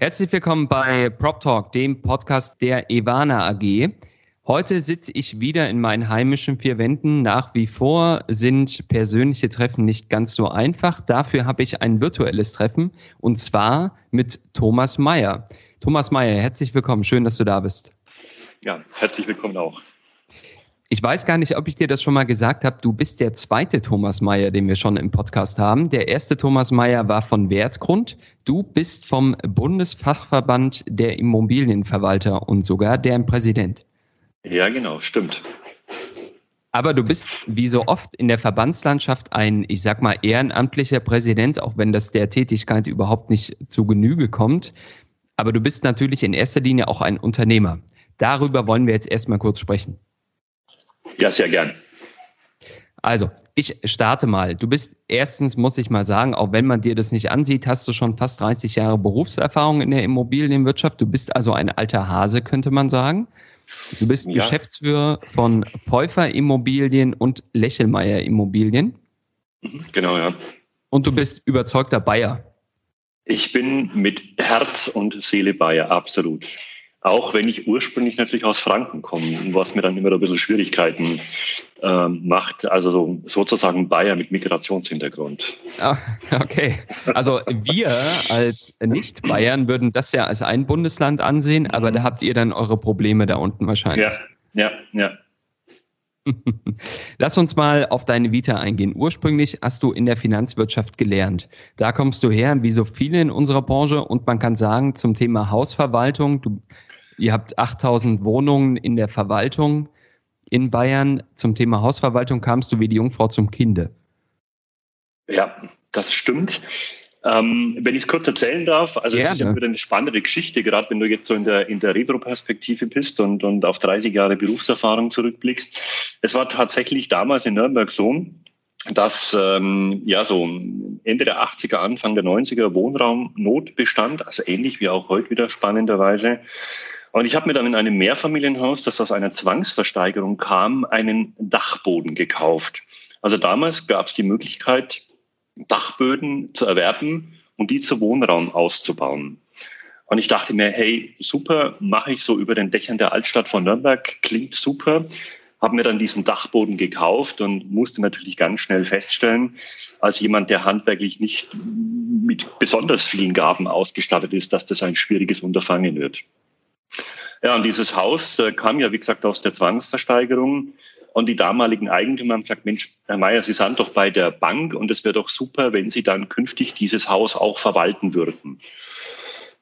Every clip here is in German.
Herzlich willkommen bei Prop Talk, dem Podcast der Evana AG. Heute sitze ich wieder in meinen heimischen vier Wänden. Nach wie vor sind persönliche Treffen nicht ganz so einfach. Dafür habe ich ein virtuelles Treffen und zwar mit Thomas Mayer. Thomas Mayer, herzlich willkommen. Schön, dass du da bist. Ja, herzlich willkommen auch. Ich weiß gar nicht, ob ich dir das schon mal gesagt habe. Du bist der zweite Thomas Mayer, den wir schon im Podcast haben. Der erste Thomas Mayer war von Wertgrund. Du bist vom Bundesfachverband der Immobilienverwalter und sogar deren Präsident. Ja, genau, stimmt. Aber du bist wie so oft in der Verbandslandschaft ein, ich sag mal, ehrenamtlicher Präsident, auch wenn das der Tätigkeit überhaupt nicht zu Genüge kommt. Aber du bist natürlich in erster Linie auch ein Unternehmer. Darüber wollen wir jetzt erstmal kurz sprechen. Ja, sehr gern. Also, ich starte mal. Du bist erstens, muss ich mal sagen, auch wenn man dir das nicht ansieht, hast du schon fast 30 Jahre Berufserfahrung in der Immobilienwirtschaft. Du bist also ein alter Hase, könnte man sagen. Du bist ja. Geschäftsführer von Päufer Immobilien und Lächelmeier Immobilien. Mhm, genau, ja. Und du bist überzeugter Bayer. Ich bin mit Herz und Seele Bayer, absolut. Auch wenn ich ursprünglich natürlich aus Franken komme, was mir dann immer ein bisschen Schwierigkeiten äh, macht. Also so, sozusagen Bayer mit Migrationshintergrund. Ah, okay. Also wir als Nicht-Bayern würden das ja als ein Bundesland ansehen, aber da habt ihr dann eure Probleme da unten wahrscheinlich. Ja, ja, ja. Lass uns mal auf deine Vita eingehen. Ursprünglich hast du in der Finanzwirtschaft gelernt. Da kommst du her, wie so viele in unserer Branche. Und man kann sagen, zum Thema Hausverwaltung, du Ihr habt 8000 Wohnungen in der Verwaltung in Bayern. Zum Thema Hausverwaltung kamst du wie die Jungfrau zum Kinde. Ja, das stimmt. Ähm, wenn ich es kurz erzählen darf, also Gerne. es ist ja wieder eine spannende Geschichte, gerade wenn du jetzt so in der, in der Retro-Perspektive bist und, und auf 30 Jahre Berufserfahrung zurückblickst. Es war tatsächlich damals in Nürnberg so, dass ähm, ja so Ende der 80er, Anfang der 90er Wohnraumnot bestand, also ähnlich wie auch heute wieder spannenderweise. Und ich habe mir dann in einem Mehrfamilienhaus, das aus einer Zwangsversteigerung kam, einen Dachboden gekauft. Also damals gab es die Möglichkeit, Dachböden zu erwerben und die zu Wohnraum auszubauen. Und ich dachte mir, hey, super, mache ich so über den Dächern der Altstadt von Nürnberg, klingt super. Habe mir dann diesen Dachboden gekauft und musste natürlich ganz schnell feststellen, als jemand, der handwerklich nicht mit besonders vielen Gaben ausgestattet ist, dass das ein schwieriges Unterfangen wird. Ja, und dieses Haus äh, kam ja, wie gesagt, aus der Zwangsversteigerung. Und die damaligen Eigentümer haben gesagt, Mensch, Herr Mayer, Sie sind doch bei der Bank und es wäre doch super, wenn Sie dann künftig dieses Haus auch verwalten würden.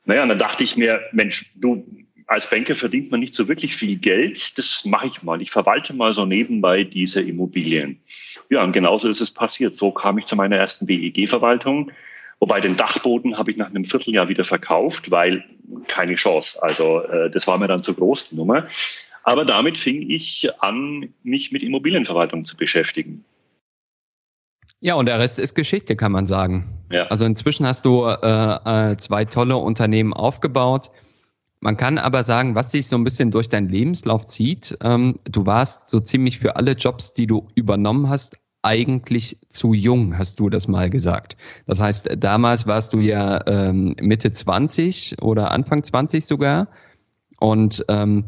Naja, und dann dachte ich mir, Mensch, du, als Banker verdient man nicht so wirklich viel Geld. Das mache ich mal. Ich verwalte mal so nebenbei diese Immobilien. Ja, und genauso ist es passiert. So kam ich zu meiner ersten WEG-Verwaltung. Wobei den Dachboden habe ich nach einem Vierteljahr wieder verkauft, weil keine Chance. Also äh, das war mir dann zu groß, die Nummer. Aber damit fing ich an, mich mit Immobilienverwaltung zu beschäftigen. Ja, und der Rest ist Geschichte, kann man sagen. Ja. Also inzwischen hast du äh, äh, zwei tolle Unternehmen aufgebaut. Man kann aber sagen, was sich so ein bisschen durch deinen Lebenslauf zieht, ähm, du warst so ziemlich für alle Jobs, die du übernommen hast, eigentlich zu jung, hast du das mal gesagt. Das heißt, damals warst du ja ähm, Mitte 20 oder Anfang 20 sogar. Und ähm,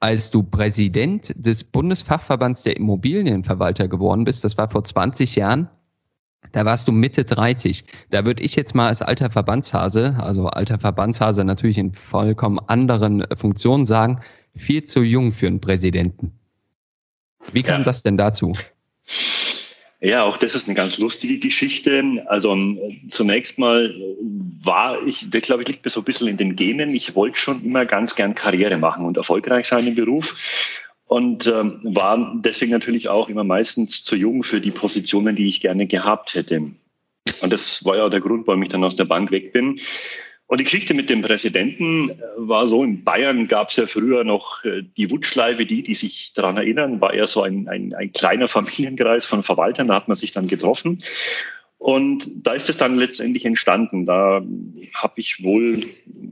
als du Präsident des Bundesfachverbands der Immobilienverwalter geworden bist, das war vor 20 Jahren, da warst du Mitte 30. Da würde ich jetzt mal als alter Verbandshase, also alter Verbandshase natürlich in vollkommen anderen Funktionen sagen, viel zu jung für einen Präsidenten. Wie kam ja. das denn dazu? Ja, auch das ist eine ganz lustige Geschichte. Also zunächst mal war ich, das glaube ich, liegt mir so ein bisschen in den Genen. Ich wollte schon immer ganz gern Karriere machen und erfolgreich sein im Beruf und ähm, war deswegen natürlich auch immer meistens zu jung für die Positionen, die ich gerne gehabt hätte. Und das war ja der Grund, warum ich dann aus der Bank weg bin. Und die Geschichte mit dem Präsidenten äh, war so, in Bayern gab es ja früher noch äh, die Wutschleife, die, die sich daran erinnern, war eher so ein, ein, ein kleiner Familienkreis von Verwaltern, da hat man sich dann getroffen. Und da ist es dann letztendlich entstanden. Da habe ich wohl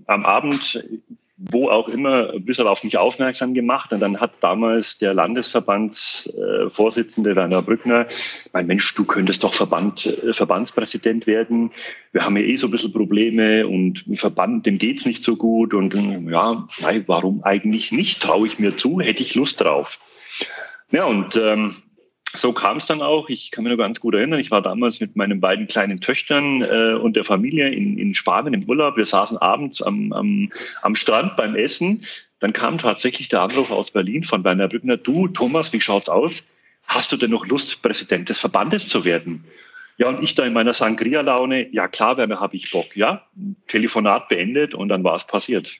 am Abend wo auch immer ein bisschen auf mich aufmerksam gemacht. Und dann hat damals der Landesverbandsvorsitzende Werner Brückner, mein Mensch, du könntest doch Verband, äh, Verbandspräsident werden. Wir haben ja eh so ein bisschen Probleme und im Verband, dem geht's nicht so gut. Und ja, nein, warum eigentlich nicht? Traue ich mir zu, hätte ich Lust drauf. Ja, und ähm, so kam es dann auch. Ich kann mich nur ganz gut erinnern. Ich war damals mit meinen beiden kleinen Töchtern äh, und der Familie in, in Spanien im Urlaub. Wir saßen abends am, am, am Strand beim Essen. Dann kam tatsächlich der Anruf aus Berlin von Werner Brückner. Du, Thomas, wie schaut's aus? Hast du denn noch Lust, Präsident des Verbandes zu werden? Ja, und ich da in meiner Sangria-Laune, ja klar, Werner, habe ich Bock. Ja, Telefonat beendet und dann war es passiert.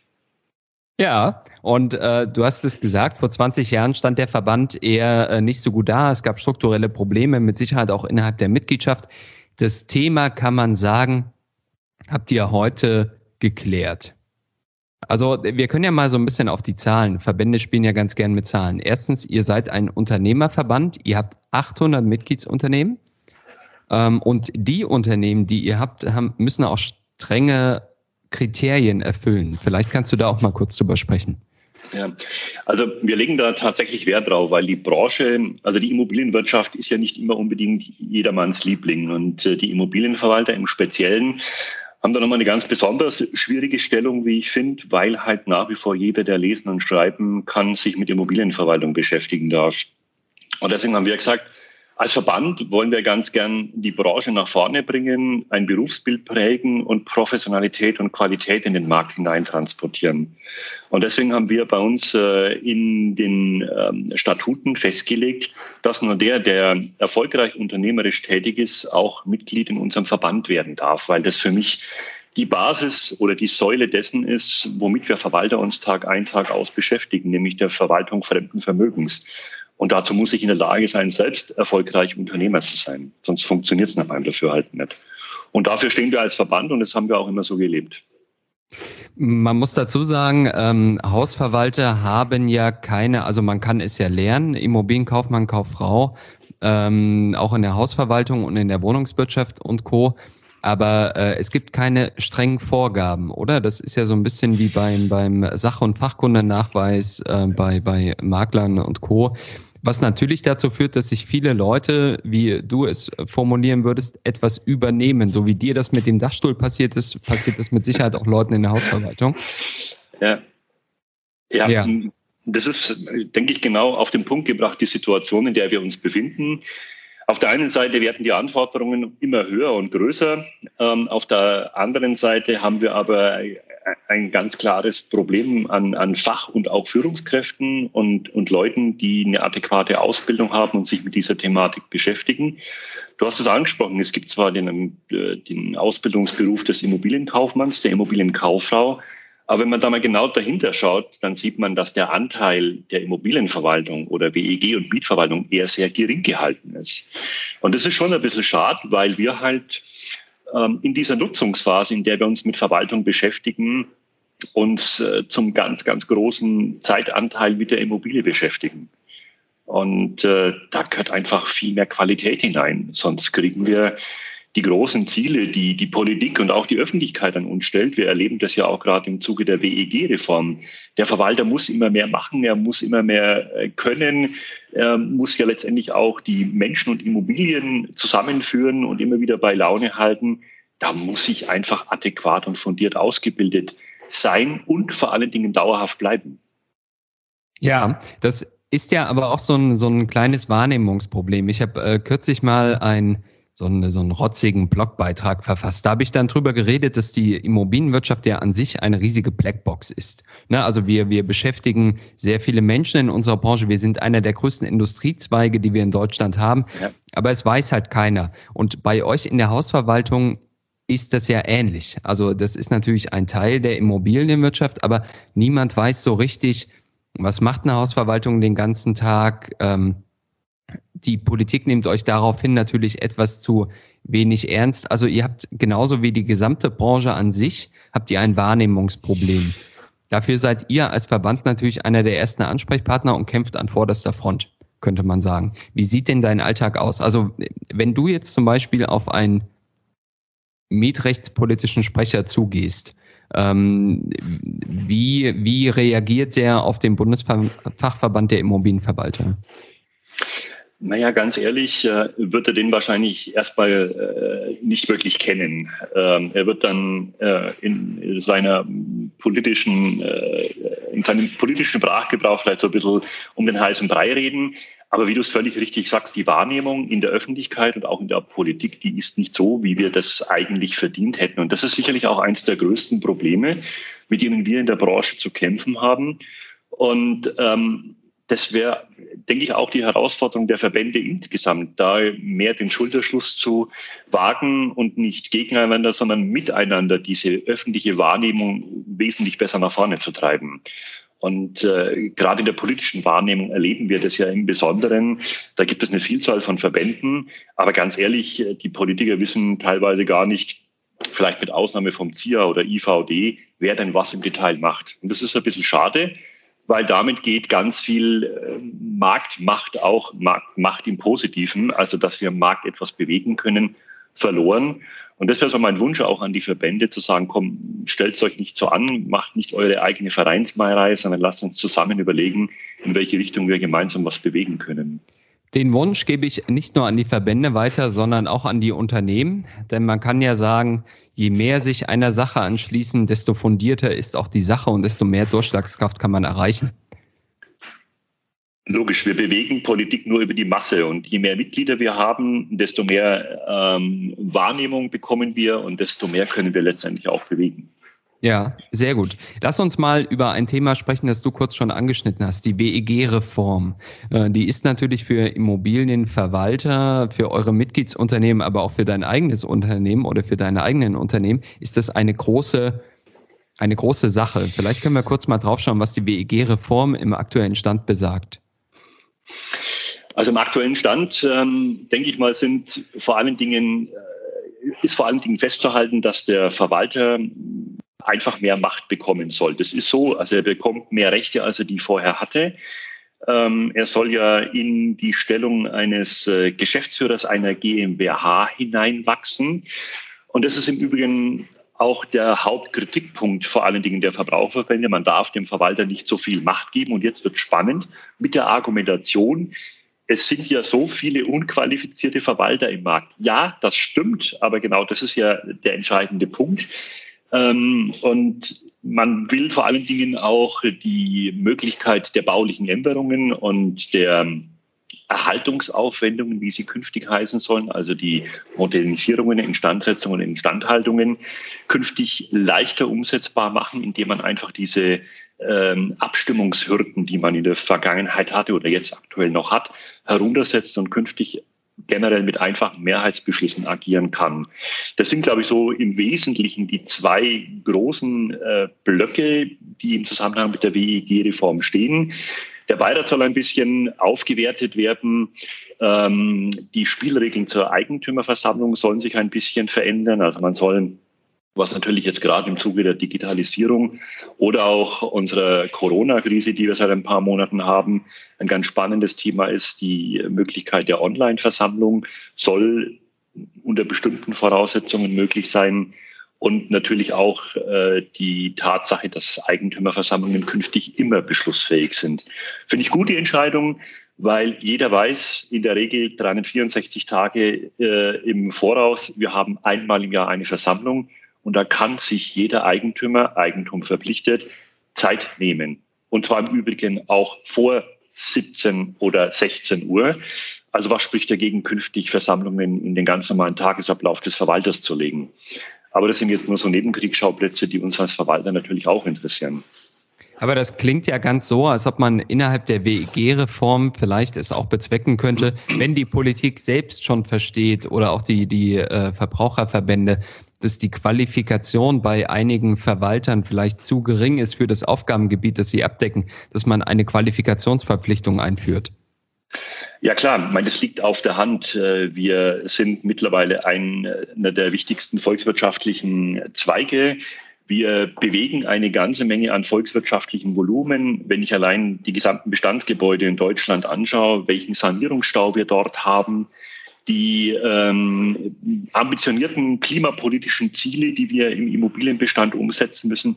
Ja, und äh, du hast es gesagt, vor 20 Jahren stand der Verband eher äh, nicht so gut da. Es gab strukturelle Probleme, mit Sicherheit auch innerhalb der Mitgliedschaft. Das Thema kann man sagen, habt ihr heute geklärt. Also wir können ja mal so ein bisschen auf die Zahlen. Verbände spielen ja ganz gern mit Zahlen. Erstens, ihr seid ein Unternehmerverband. Ihr habt 800 Mitgliedsunternehmen. Ähm, und die Unternehmen, die ihr habt, haben, müssen auch strenge Kriterien erfüllen. Vielleicht kannst du da auch mal kurz drüber sprechen. Ja, also wir legen da tatsächlich Wert drauf, weil die Branche, also die Immobilienwirtschaft ist ja nicht immer unbedingt jedermanns Liebling und äh, die Immobilienverwalter im Speziellen haben da nochmal eine ganz besonders schwierige Stellung, wie ich finde, weil halt nach wie vor jeder, der lesen und schreiben kann, sich mit Immobilienverwaltung beschäftigen darf. Und deswegen haben wir gesagt, als Verband wollen wir ganz gern die Branche nach vorne bringen, ein Berufsbild prägen und Professionalität und Qualität in den Markt hinein transportieren. Und deswegen haben wir bei uns äh, in den ähm, Statuten festgelegt, dass nur der, der erfolgreich unternehmerisch tätig ist, auch Mitglied in unserem Verband werden darf, weil das für mich die Basis oder die Säule dessen ist, womit wir Verwalter uns Tag ein, Tag aus beschäftigen, nämlich der Verwaltung fremden Vermögens. Und dazu muss ich in der Lage sein, selbst erfolgreich Unternehmer zu sein. Sonst funktioniert es nach meinem Dafürhalten nicht. Und dafür stehen wir als Verband und das haben wir auch immer so gelebt. Man muss dazu sagen, ähm, Hausverwalter haben ja keine, also man kann es ja lernen, Immobilienkaufmann, Kauffrau, ähm, auch in der Hausverwaltung und in der Wohnungswirtschaft und Co. Aber äh, es gibt keine strengen Vorgaben, oder? Das ist ja so ein bisschen wie beim, beim Sach- und Fachkundennachweis äh, bei, bei Maklern und Co. Was natürlich dazu führt, dass sich viele Leute, wie du es formulieren würdest, etwas übernehmen. So wie dir das mit dem Dachstuhl passiert ist, passiert das mit Sicherheit auch Leuten in der Hausverwaltung. Ja. Ja, ja. das ist, denke ich, genau auf den Punkt gebracht, die Situation, in der wir uns befinden. Auf der einen Seite werden die Anforderungen immer höher und größer. Ähm, auf der anderen Seite haben wir aber ein ganz klares Problem an, an Fach- und auch Führungskräften und, und Leuten, die eine adäquate Ausbildung haben und sich mit dieser Thematik beschäftigen. Du hast es angesprochen, es gibt zwar den, äh, den Ausbildungsberuf des Immobilienkaufmanns, der Immobilienkauffrau, aber wenn man da mal genau dahinter schaut, dann sieht man, dass der Anteil der Immobilienverwaltung oder WEG und Mietverwaltung eher sehr gering gehalten ist. Und das ist schon ein bisschen schade, weil wir halt in dieser Nutzungsphase, in der wir uns mit Verwaltung beschäftigen, uns äh, zum ganz, ganz großen Zeitanteil mit der Immobilie beschäftigen. Und äh, da gehört einfach viel mehr Qualität hinein. Sonst kriegen wir die großen Ziele, die die Politik und auch die Öffentlichkeit an uns stellt. Wir erleben das ja auch gerade im Zuge der WEG-Reform. Der Verwalter muss immer mehr machen, er muss immer mehr äh, können, er muss ja letztendlich auch die Menschen und Immobilien zusammenführen und immer wieder bei Laune halten. Da muss ich einfach adäquat und fundiert ausgebildet sein und vor allen Dingen dauerhaft bleiben. Ja, das ist ja aber auch so ein, so ein kleines Wahrnehmungsproblem. Ich habe äh, kürzlich mal ein so, einen, so einen rotzigen Blogbeitrag verfasst. Da habe ich dann drüber geredet, dass die Immobilienwirtschaft ja an sich eine riesige Blackbox ist. Ne? Also wir, wir beschäftigen sehr viele Menschen in unserer Branche. Wir sind einer der größten Industriezweige, die wir in Deutschland haben. Ja. Aber es weiß halt keiner. Und bei euch in der Hausverwaltung ist das ja ähnlich. Also das ist natürlich ein Teil der Immobilienwirtschaft, aber niemand weiß so richtig, was macht eine Hausverwaltung den ganzen Tag. Ähm, die Politik nimmt euch daraufhin natürlich etwas zu wenig ernst. Also ihr habt genauso wie die gesamte Branche an sich, habt ihr ein Wahrnehmungsproblem. Dafür seid ihr als Verband natürlich einer der ersten Ansprechpartner und kämpft an vorderster Front, könnte man sagen. Wie sieht denn dein Alltag aus? Also wenn du jetzt zum Beispiel auf einen mietrechtspolitischen Sprecher zugehst, ähm, wie, wie reagiert der auf den Bundesfachverband der Immobilienverwalter? Naja, ganz ehrlich, äh, wird er den wahrscheinlich erstmal äh, nicht wirklich kennen. Ähm, er wird dann äh, in seiner politischen, äh, in seinem politischen Sprachgebrauch vielleicht so ein bisschen um den heißen Brei reden. Aber wie du es völlig richtig sagst, die Wahrnehmung in der Öffentlichkeit und auch in der Politik, die ist nicht so, wie wir das eigentlich verdient hätten. Und das ist sicherlich auch eines der größten Probleme, mit denen wir in der Branche zu kämpfen haben. Und ähm, das wäre, denke ich, auch die Herausforderung der Verbände insgesamt, da mehr den Schulterschluss zu wagen und nicht gegeneinander, sondern miteinander diese öffentliche Wahrnehmung wesentlich besser nach vorne zu treiben. Und äh, gerade in der politischen Wahrnehmung erleben wir das ja im Besonderen. Da gibt es eine Vielzahl von Verbänden, aber ganz ehrlich, die Politiker wissen teilweise gar nicht, vielleicht mit Ausnahme vom ZIA oder IVD, wer denn was im Detail macht. Und das ist ein bisschen schade, weil damit geht ganz viel äh, Marktmacht auch, Macht im Positiven, also dass wir im Markt etwas bewegen können, verloren. Und das wäre so mein Wunsch auch an die Verbände zu sagen, komm, stellt euch nicht so an, macht nicht eure eigene Vereinsmeierei, sondern lasst uns zusammen überlegen, in welche Richtung wir gemeinsam was bewegen können. Den Wunsch gebe ich nicht nur an die Verbände weiter, sondern auch an die Unternehmen. Denn man kann ja sagen, je mehr sich einer Sache anschließen, desto fundierter ist auch die Sache und desto mehr Durchschlagskraft kann man erreichen. Logisch, wir bewegen Politik nur über die Masse und je mehr Mitglieder wir haben, desto mehr ähm, Wahrnehmung bekommen wir und desto mehr können wir letztendlich auch bewegen. Ja, sehr gut. Lass uns mal über ein Thema sprechen, das du kurz schon angeschnitten hast, die WEG-Reform. Äh, die ist natürlich für Immobilienverwalter, für eure Mitgliedsunternehmen, aber auch für dein eigenes Unternehmen oder für deine eigenen Unternehmen, ist das eine große, eine große Sache. Vielleicht können wir kurz mal draufschauen, was die WEG-Reform im aktuellen Stand besagt. Also im aktuellen Stand, ähm, denke ich mal, sind vor allen Dingen, äh, ist vor allen Dingen festzuhalten, dass der Verwalter einfach mehr Macht bekommen soll. Das ist so, also er bekommt mehr Rechte, als er die vorher hatte. Ähm, er soll ja in die Stellung eines äh, Geschäftsführers einer GmbH hineinwachsen. Und das ist im Übrigen auch der Hauptkritikpunkt vor allen Dingen der Verbraucherverbände. Man darf dem Verwalter nicht so viel Macht geben. Und jetzt wird spannend mit der Argumentation, es sind ja so viele unqualifizierte Verwalter im Markt. Ja, das stimmt, aber genau das ist ja der entscheidende Punkt. Ähm, und man will vor allen Dingen auch die Möglichkeit der baulichen Änderungen und der Erhaltungsaufwendungen, wie sie künftig heißen sollen, also die Modernisierungen, Instandsetzungen, Instandhaltungen, künftig leichter umsetzbar machen, indem man einfach diese ähm, Abstimmungshürden, die man in der Vergangenheit hatte oder jetzt aktuell noch hat, heruntersetzt und künftig generell mit einfachen Mehrheitsbeschlüssen agieren kann. Das sind, glaube ich, so im Wesentlichen die zwei großen äh, Blöcke, die im Zusammenhang mit der WEG-Reform stehen. Der Beirat soll ein bisschen aufgewertet werden. Ähm, die Spielregeln zur Eigentümerversammlung sollen sich ein bisschen verändern. Also man soll was natürlich jetzt gerade im Zuge der Digitalisierung oder auch unserer Corona-Krise, die wir seit ein paar Monaten haben, ein ganz spannendes Thema ist. Die Möglichkeit der Online-Versammlung soll unter bestimmten Voraussetzungen möglich sein. Und natürlich auch äh, die Tatsache, dass Eigentümerversammlungen künftig immer beschlussfähig sind. Finde ich gut die Entscheidung, weil jeder weiß in der Regel 364 Tage äh, im Voraus, wir haben einmal im Jahr eine Versammlung und da kann sich jeder Eigentümer, Eigentum verpflichtet, Zeit nehmen. Und zwar im Übrigen auch vor 17 oder 16 Uhr. Also was spricht dagegen, künftig Versammlungen in den ganz normalen Tagesablauf des Verwalters zu legen? Aber das sind jetzt nur so Nebenkriegsschauplätze, die uns als Verwalter natürlich auch interessieren. Aber das klingt ja ganz so, als ob man innerhalb der WEG-Reform vielleicht es auch bezwecken könnte, wenn die Politik selbst schon versteht oder auch die, die äh, Verbraucherverbände, dass die Qualifikation bei einigen Verwaltern vielleicht zu gering ist für das Aufgabengebiet, das sie abdecken, dass man eine Qualifikationsverpflichtung einführt? Ja klar, ich meine, das liegt auf der Hand. Äh, wir sind mittlerweile einer der wichtigsten volkswirtschaftlichen Zweige. Wir bewegen eine ganze Menge an volkswirtschaftlichem Volumen. Wenn ich allein die gesamten Bestandsgebäude in Deutschland anschaue, welchen Sanierungsstau wir dort haben, die ähm, ambitionierten klimapolitischen Ziele, die wir im Immobilienbestand umsetzen müssen,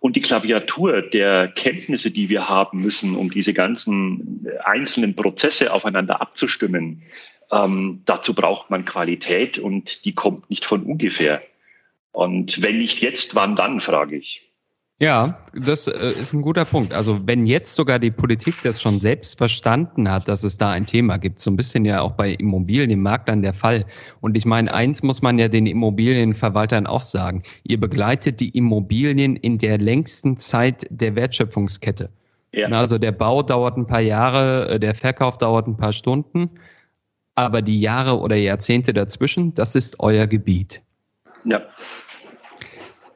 und die Klaviatur der Kenntnisse, die wir haben müssen, um diese ganzen einzelnen Prozesse aufeinander abzustimmen, ähm, dazu braucht man Qualität und die kommt nicht von ungefähr. Und wenn nicht jetzt, wann dann, frage ich. Ja, das äh, ist ein guter Punkt. Also wenn jetzt sogar die Politik das schon selbst verstanden hat, dass es da ein Thema gibt, so ein bisschen ja auch bei Immobilienmaklern der Fall. Und ich meine, eins muss man ja den Immobilienverwaltern auch sagen. Ihr begleitet die Immobilien in der längsten Zeit der Wertschöpfungskette. Ja. Also der Bau dauert ein paar Jahre, äh, der Verkauf dauert ein paar Stunden, aber die Jahre oder Jahrzehnte dazwischen, das ist euer Gebiet. Ja.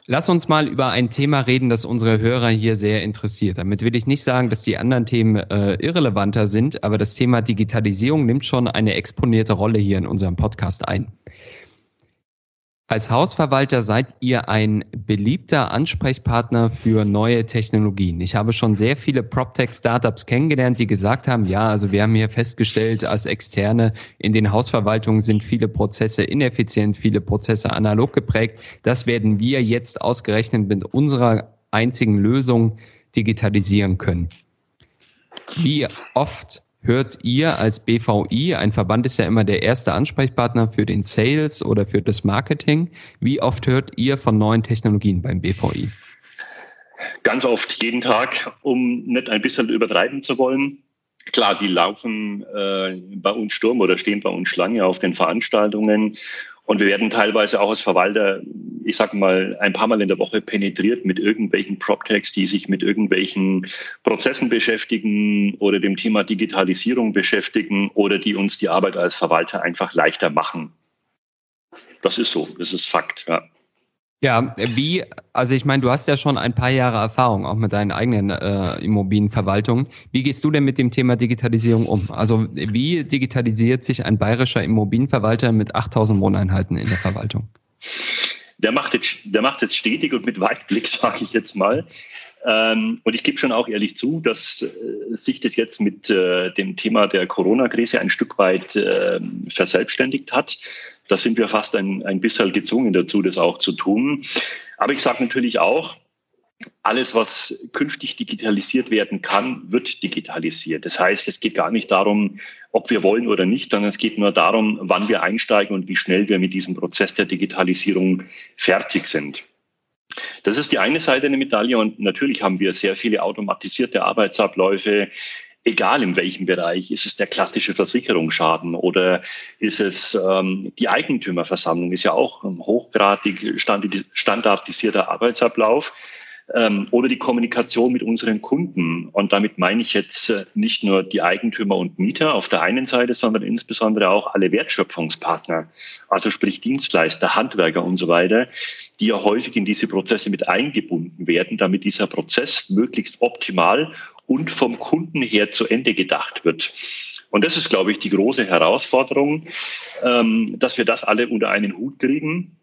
Lass uns mal über ein Thema reden, das unsere Hörer hier sehr interessiert. Damit will ich nicht sagen, dass die anderen Themen äh, irrelevanter sind, aber das Thema Digitalisierung nimmt schon eine exponierte Rolle hier in unserem Podcast ein. Als Hausverwalter seid ihr ein beliebter Ansprechpartner für neue Technologien. Ich habe schon sehr viele PropTech-Startups kennengelernt, die gesagt haben, ja, also wir haben hier festgestellt, als Externe in den Hausverwaltungen sind viele Prozesse ineffizient, viele Prozesse analog geprägt. Das werden wir jetzt ausgerechnet mit unserer einzigen Lösung digitalisieren können. Wie oft hört ihr als BVI, ein Verband ist ja immer der erste Ansprechpartner für den Sales oder für das Marketing, wie oft hört ihr von neuen Technologien beim BVI? Ganz oft, jeden Tag, um nicht ein bisschen übertreiben zu wollen. Klar, die laufen äh, bei uns Sturm oder stehen bei uns Schlange auf den Veranstaltungen und wir werden teilweise auch als Verwalter, ich sage mal, ein paar Mal in der Woche penetriert mit irgendwelchen PropTechs, die sich mit irgendwelchen Prozessen beschäftigen oder dem Thema Digitalisierung beschäftigen oder die uns die Arbeit als Verwalter einfach leichter machen. Das ist so, das ist Fakt, ja. Ja, wie, also ich meine, du hast ja schon ein paar Jahre Erfahrung auch mit deinen eigenen äh, Immobilienverwaltungen. Wie gehst du denn mit dem Thema Digitalisierung um? Also wie digitalisiert sich ein bayerischer Immobilienverwalter mit 8000 Wohneinheiten in der Verwaltung? Der macht jetzt, der macht es stetig und mit Weitblick, sage ich jetzt mal. Ähm, und ich gebe schon auch ehrlich zu, dass äh, sich das jetzt mit äh, dem Thema der Corona-Krise ein Stück weit äh, verselbstständigt hat. Da sind wir fast ein, ein bisschen gezwungen dazu, das auch zu tun. Aber ich sage natürlich auch, alles, was künftig digitalisiert werden kann, wird digitalisiert. Das heißt, es geht gar nicht darum, ob wir wollen oder nicht, sondern es geht nur darum, wann wir einsteigen und wie schnell wir mit diesem Prozess der Digitalisierung fertig sind. Das ist die eine Seite der Medaille und natürlich haben wir sehr viele automatisierte Arbeitsabläufe, egal in welchem Bereich, ist es der klassische Versicherungsschaden oder ist es ähm, die Eigentümerversammlung, ist ja auch ein hochgradig standardisierter Arbeitsablauf ähm, oder die Kommunikation mit unseren Kunden. Und damit meine ich jetzt äh, nicht nur die Eigentümer und Mieter auf der einen Seite, sondern insbesondere auch alle Wertschöpfungspartner, also sprich Dienstleister, Handwerker und so weiter, die ja häufig in diese Prozesse mit eingebunden werden, damit dieser Prozess möglichst optimal und vom Kunden her zu Ende gedacht wird. Und das ist, glaube ich, die große Herausforderung, ähm, dass wir das alle unter einen Hut kriegen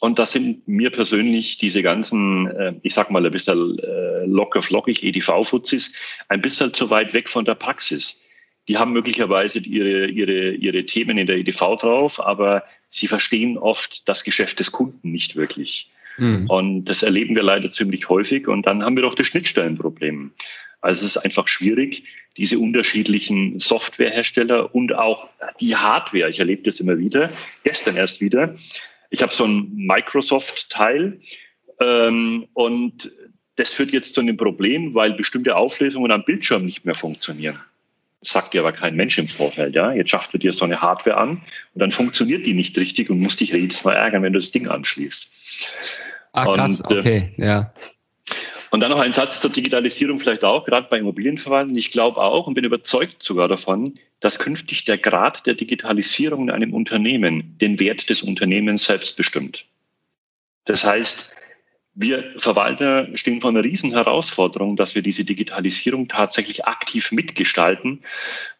und das sind mir persönlich diese ganzen, äh, ich sag mal ein bisschen äh, locker flockig EDV-Fuzis, ein bisschen zu weit weg von der Praxis. Die haben möglicherweise ihre, ihre, ihre Themen in der EDV drauf, aber sie verstehen oft das Geschäft des Kunden nicht wirklich. Mhm. Und das erleben wir leider ziemlich häufig. Und dann haben wir doch das Schnittstellenproblem. Also es ist einfach schwierig, diese unterschiedlichen Softwarehersteller und auch die Hardware, ich erlebe das immer wieder, gestern erst wieder, ich habe so ein Microsoft-Teil ähm, und das führt jetzt zu einem Problem, weil bestimmte Auflösungen am Bildschirm nicht mehr funktionieren. Das sagt dir aber kein Mensch im Vorfeld. Ja? Jetzt schafft du dir so eine Hardware an und dann funktioniert die nicht richtig und musst dich jedes Mal ärgern, wenn du das Ding anschließt. Ah, krass, und, äh, okay, ja. Und dann noch ein Satz zur Digitalisierung vielleicht auch, gerade bei Immobilienverwaltung. Ich glaube auch und bin überzeugt sogar davon, dass künftig der Grad der Digitalisierung in einem Unternehmen den Wert des Unternehmens selbst bestimmt. Das heißt, Wir Verwalter stehen vor einer riesen Herausforderung, dass wir diese Digitalisierung tatsächlich aktiv mitgestalten,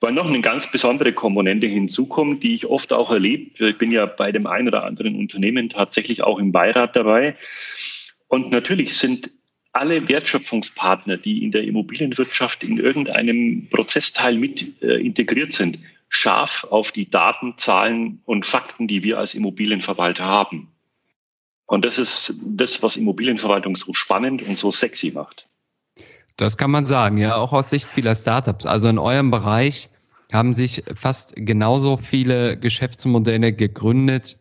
weil noch eine ganz besondere Komponente hinzukommt, die ich oft auch erlebe. Ich bin ja bei dem einen oder anderen Unternehmen tatsächlich auch im Beirat dabei. Und natürlich sind alle Wertschöpfungspartner, die in der Immobilienwirtschaft in irgendeinem Prozessteil mit äh, integriert sind, scharf auf die Daten, Zahlen und Fakten, die wir als Immobilienverwalter haben. Und das ist das, was Immobilienverwaltung so spannend und so sexy macht. Das kann man sagen, ja, auch aus Sicht vieler Startups. Also in eurem Bereich haben sich fast genauso viele Geschäftsmodelle gegründet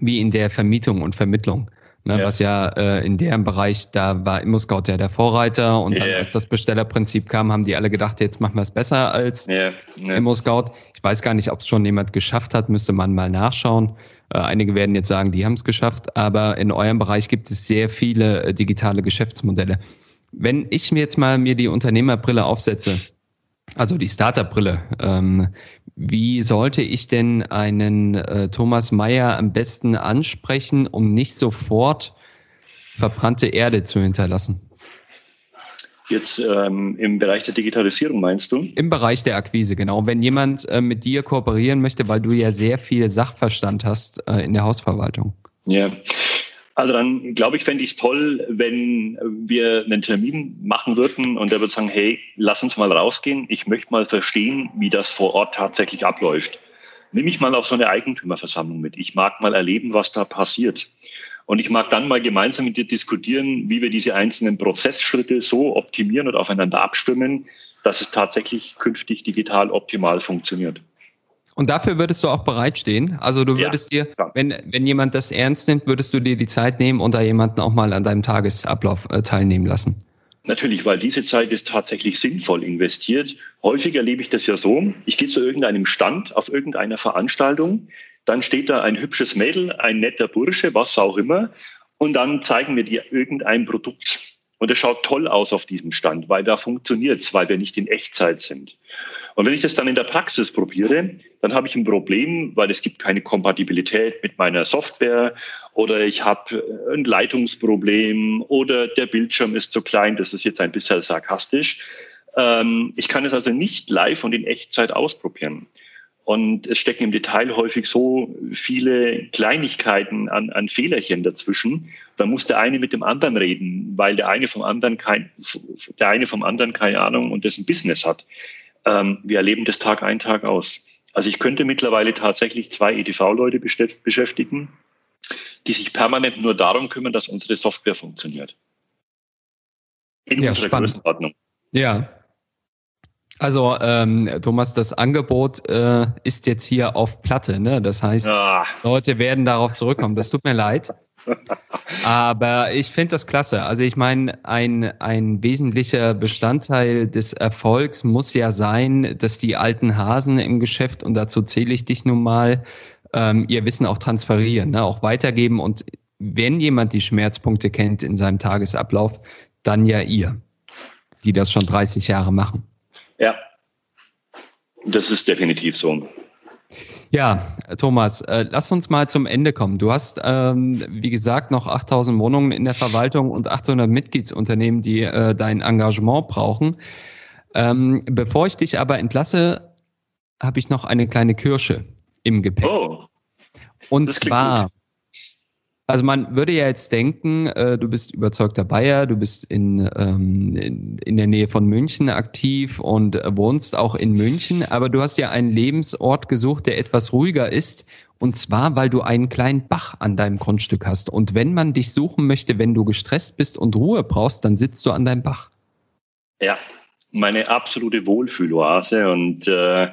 wie in der Vermietung und Vermittlung. Ne, ja. Was ja äh, in deren Bereich, da war ImmoScout ja der Vorreiter und dann, als das Bestellerprinzip kam, haben die alle gedacht, jetzt machen wir es besser als yeah. Yeah. ImmoScout. Ich weiß gar nicht, ob es schon jemand geschafft hat, müsste man mal nachschauen. Äh, einige werden jetzt sagen, die haben es geschafft, aber in eurem Bereich gibt es sehr viele äh, digitale Geschäftsmodelle. Wenn ich mir jetzt mal mir die Unternehmerbrille aufsetze, also die Startup-Brille. Ähm, wie sollte ich denn einen äh, Thomas Meyer am besten ansprechen, um nicht sofort verbrannte Erde zu hinterlassen? Jetzt ähm, im Bereich der Digitalisierung meinst du? Im Bereich der Akquise, genau. Wenn jemand äh, mit dir kooperieren möchte, weil du ja sehr viel Sachverstand hast äh, in der Hausverwaltung. Ja, also dann glaube ich, fände ich es toll, wenn wir einen Termin machen würden und der würde sagen, hey, lass uns mal rausgehen. Ich möchte mal verstehen, wie das vor Ort tatsächlich abläuft. Nimm mich mal auf so eine Eigentümerversammlung mit. Ich mag mal erleben, was da passiert. Und ich mag dann mal gemeinsam mit dir diskutieren, wie wir diese einzelnen Prozessschritte so optimieren und aufeinander abstimmen, dass es tatsächlich künftig digital optimal funktioniert. Und dafür würdest du auch bereitstehen? Also du würdest ja, dir, wenn, wenn jemand das ernst nimmt, würdest du dir die Zeit nehmen und da jemanden auch mal an deinem Tagesablauf äh, teilnehmen lassen? Natürlich, weil diese Zeit ist tatsächlich sinnvoll investiert. Häufig erlebe ich das ja so, ich gehe zu irgendeinem Stand auf irgendeiner Veranstaltung, dann steht da ein hübsches Mädel, ein netter Bursche, was auch immer, und dann zeigen wir dir irgendein Produkt. Und es schaut toll aus auf diesem Stand, weil da funktioniert es, weil wir nicht in Echtzeit sind. Und wenn ich das dann in der Praxis probiere, dann habe ich ein Problem, weil es gibt keine Kompatibilität mit meiner Software oder ich habe ein Leitungsproblem oder der Bildschirm ist zu klein. Das ist jetzt ein bisschen sarkastisch. Ähm, ich kann es also nicht live und in Echtzeit ausprobieren. Und es stecken im Detail häufig so viele Kleinigkeiten an, an Fehlerchen dazwischen. Da muss der eine mit dem anderen reden, weil der eine vom anderen kein, der eine vom anderen keine Ahnung und dessen Business hat. Ähm, wir erleben das Tag ein, Tag aus. Also ich könnte mittlerweile tatsächlich zwei EDV-Leute beschäftigen, die sich permanent nur darum kümmern, dass unsere Software funktioniert. In ja, unserer spannend. Größenordnung. Ja. Also ähm, Thomas, das Angebot äh, ist jetzt hier auf Platte. Ne? Das heißt, ah. Leute werden darauf zurückkommen. Das tut mir leid. Aber ich finde das klasse. Also ich meine, ein, ein wesentlicher Bestandteil des Erfolgs muss ja sein, dass die alten Hasen im Geschäft, und dazu zähle ich dich nun mal, ähm, ihr Wissen auch transferieren, ne? auch weitergeben. Und wenn jemand die Schmerzpunkte kennt in seinem Tagesablauf, dann ja ihr, die das schon 30 Jahre machen. Ja, das ist definitiv so. Ja, Thomas, äh, lass uns mal zum Ende kommen. Du hast, ähm, wie gesagt, noch 8000 Wohnungen in der Verwaltung und 800 Mitgliedsunternehmen, die äh, dein Engagement brauchen. Ähm, bevor ich dich aber entlasse, habe ich noch eine kleine Kirsche im Gepäck. Oh, und zwar also man würde ja jetzt denken, äh, du bist überzeugter Bayer, du bist in, ähm, in, in, der Nähe von München aktiv und wohnst auch in München, aber du hast ja einen Lebensort gesucht, der etwas ruhiger ist. Und zwar, weil du einen kleinen Bach an deinem Grundstück hast. Und wenn man dich suchen möchte, wenn du gestresst bist und Ruhe brauchst, dann sitzt du an deinem Bach. Ja, meine absolute Wohlfühloase und äh,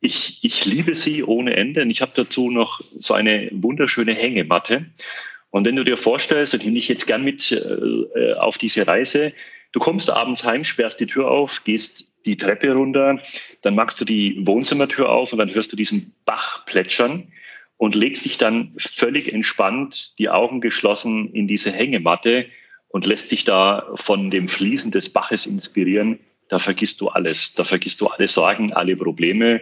ich, ich liebe sie ohne Ende und ich habe dazu noch so eine wunderschöne Hängematte. Und wenn du dir vorstellst, ich nehme dich jetzt gern mit äh, auf diese Reise, du kommst abends heim, sperrst die Tür auf, gehst die Treppe runter, dann machst du die Wohnzimmertür auf und dann hörst du diesen Bach plätschern und legst dich dann völlig entspannt, die Augen geschlossen in diese Hängematte und lässt dich da von dem Fließen des Baches inspirieren da vergisst du alles. Da vergisst du alle Sorgen, alle Probleme.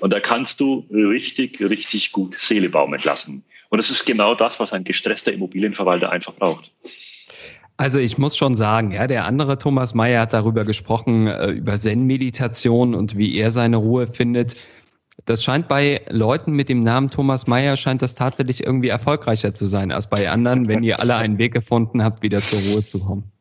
Und da kannst du richtig, richtig gut Seele baumeln lassen. Und das ist genau das, was ein gestresster Immobilienverwalter einfach braucht. Also ich muss schon sagen, ja, der andere Thomas Mayer hat darüber gesprochen, äh, über Zen-Meditation und wie er seine Ruhe findet. Das scheint bei Leuten mit dem Namen Thomas Mayer scheint das tatsächlich irgendwie erfolgreicher zu sein als bei anderen, wenn ihr alle einen Weg gefunden habt, wieder zur Ruhe zu kommen.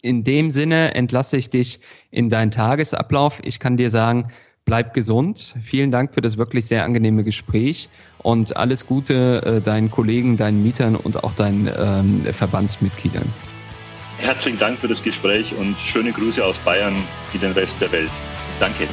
In dem Sinne entlasse ich dich in deinen Tagesablauf. Ich kann dir sagen, bleib gesund. Vielen Dank für das wirklich sehr angenehme Gespräch und alles Gute äh, deinen Kollegen, deinen Mietern und auch deinen ähm, Verbandsmitgliedern. Herzlichen Dank für das Gespräch und schöne Grüße aus Bayern in den Rest der Welt. Danke.